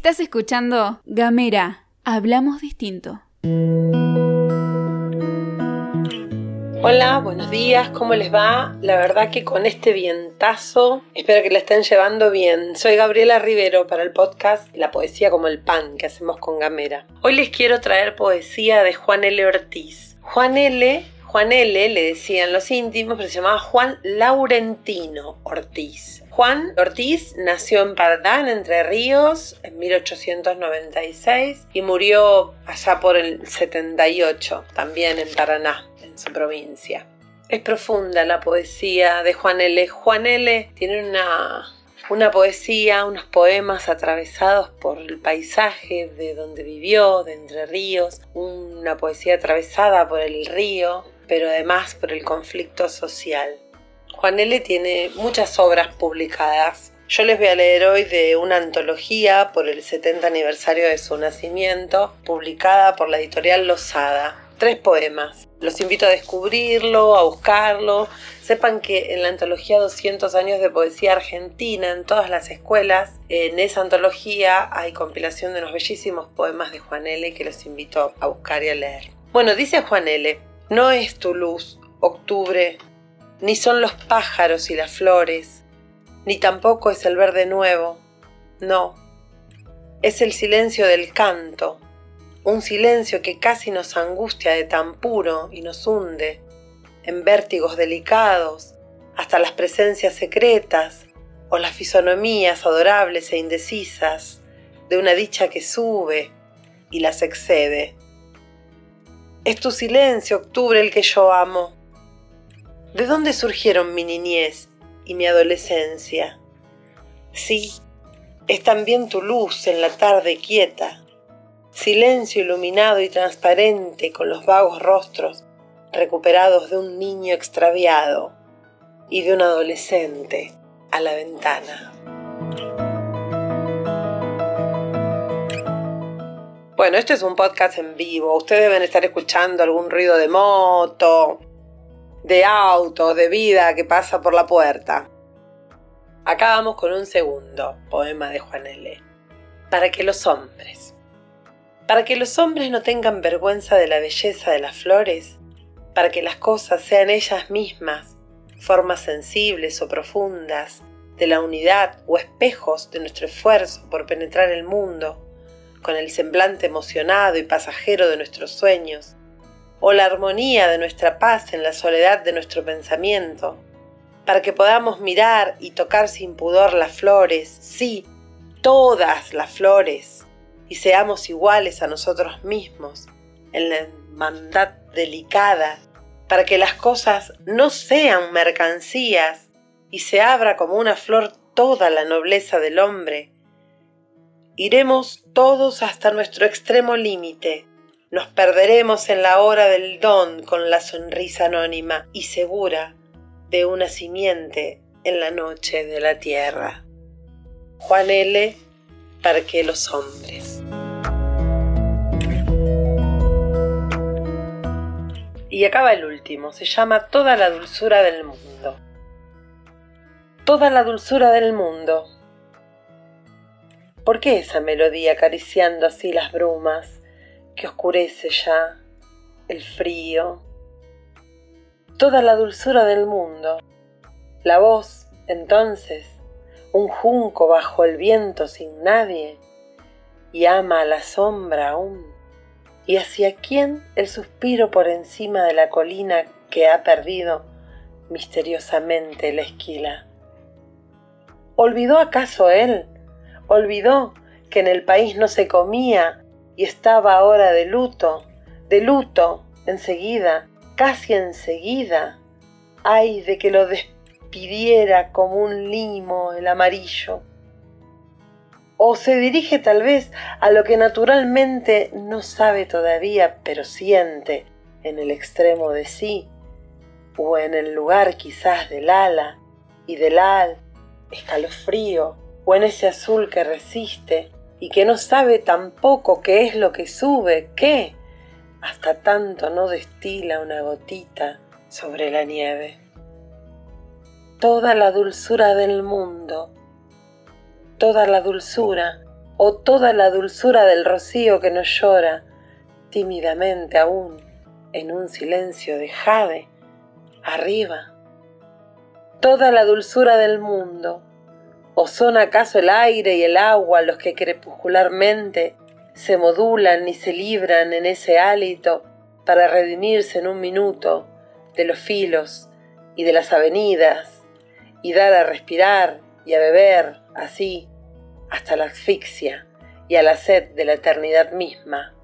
Estás escuchando Gamera, hablamos distinto. Hola, buenos días, ¿cómo les va? La verdad que con este vientazo espero que la estén llevando bien. Soy Gabriela Rivero para el podcast La Poesía como el Pan que hacemos con Gamera. Hoy les quiero traer poesía de Juan L. Ortiz. Juan L. Juan L. le decían los íntimos, pero se llamaba Juan Laurentino Ortiz. Juan Ortiz nació en Pardán, Entre Ríos, en 1896 y murió allá por el 78, también en Paraná, en su provincia. Es profunda la poesía de Juan L. Juan L. tiene una, una poesía, unos poemas atravesados por el paisaje de donde vivió, de Entre Ríos, una poesía atravesada por el río, pero además por el conflicto social. Juan L. tiene muchas obras publicadas. Yo les voy a leer hoy de una antología por el 70 aniversario de su nacimiento, publicada por la editorial Losada. Tres poemas. Los invito a descubrirlo, a buscarlo. Sepan que en la antología 200 años de poesía argentina, en todas las escuelas, en esa antología hay compilación de unos bellísimos poemas de Juan L. que los invito a buscar y a leer. Bueno, dice Juan L. No es tu luz, octubre, ni son los pájaros y las flores, ni tampoco es el verde nuevo, no, es el silencio del canto, un silencio que casi nos angustia de tan puro y nos hunde en vértigos delicados, hasta las presencias secretas o las fisonomías adorables e indecisas de una dicha que sube y las excede. Es tu silencio, octubre, el que yo amo, ¿De dónde surgieron mi niñez y mi adolescencia? Sí, es también tu luz en la tarde quieta, silencio iluminado y transparente con los vagos rostros recuperados de un niño extraviado y de un adolescente a la ventana. Bueno, este es un podcast en vivo. Ustedes deben estar escuchando algún ruido de moto, de auto, de vida que pasa por la puerta. Acá vamos con un segundo poema de Juan L. Para que los hombres. Para que los hombres no tengan vergüenza de la belleza de las flores, para que las cosas sean ellas mismas, formas sensibles o profundas de la unidad o espejos de nuestro esfuerzo por penetrar el mundo, con el semblante emocionado y pasajero de nuestros sueños, o la armonía de nuestra paz en la soledad de nuestro pensamiento, para que podamos mirar y tocar sin pudor las flores, sí, todas las flores, y seamos iguales a nosotros mismos en la hermandad delicada, para que las cosas no sean mercancías y se abra como una flor toda la nobleza del hombre. Iremos todos hasta nuestro extremo límite, nos perderemos en la hora del don con la sonrisa anónima y segura de una simiente en la noche de la tierra. Juan L. Parque los hombres. Y acaba el último, se llama Toda la dulzura del mundo. Toda la dulzura del mundo. ¿Por qué esa melodía acariciando así las brumas? que oscurece ya el frío, toda la dulzura del mundo. La voz, entonces, un junco bajo el viento sin nadie, y ama a la sombra aún. ¿Y hacia quién el suspiro por encima de la colina que ha perdido misteriosamente la esquila? ¿Olvidó acaso él? ¿Olvidó que en el país no se comía y estaba ahora de luto, de luto, enseguida, casi enseguida. Ay de que lo despidiera como un limo el amarillo. O se dirige tal vez a lo que naturalmente no sabe todavía, pero siente en el extremo de sí, o en el lugar quizás del ala y del al, escalofrío, o en ese azul que resiste, y que no sabe tampoco qué es lo que sube, qué, hasta tanto no destila una gotita sobre la nieve. Toda la dulzura del mundo, toda la dulzura, o toda la dulzura del rocío que nos llora tímidamente aún en un silencio de jade arriba. Toda la dulzura del mundo, o son acaso el aire y el agua los que crepuscularmente se modulan y se libran en ese hálito para redimirse en un minuto de los filos y de las avenidas y dar a respirar y a beber así hasta la asfixia y a la sed de la eternidad misma,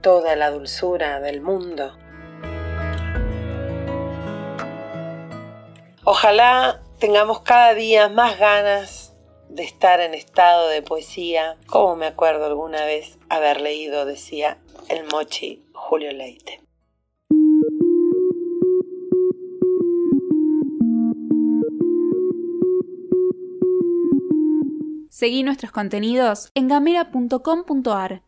toda la dulzura del mundo. Ojalá tengamos cada día más ganas de estar en estado de poesía, como me acuerdo alguna vez haber leído, decía el mochi Julio Leite. Seguí nuestros contenidos en gamera.com.ar.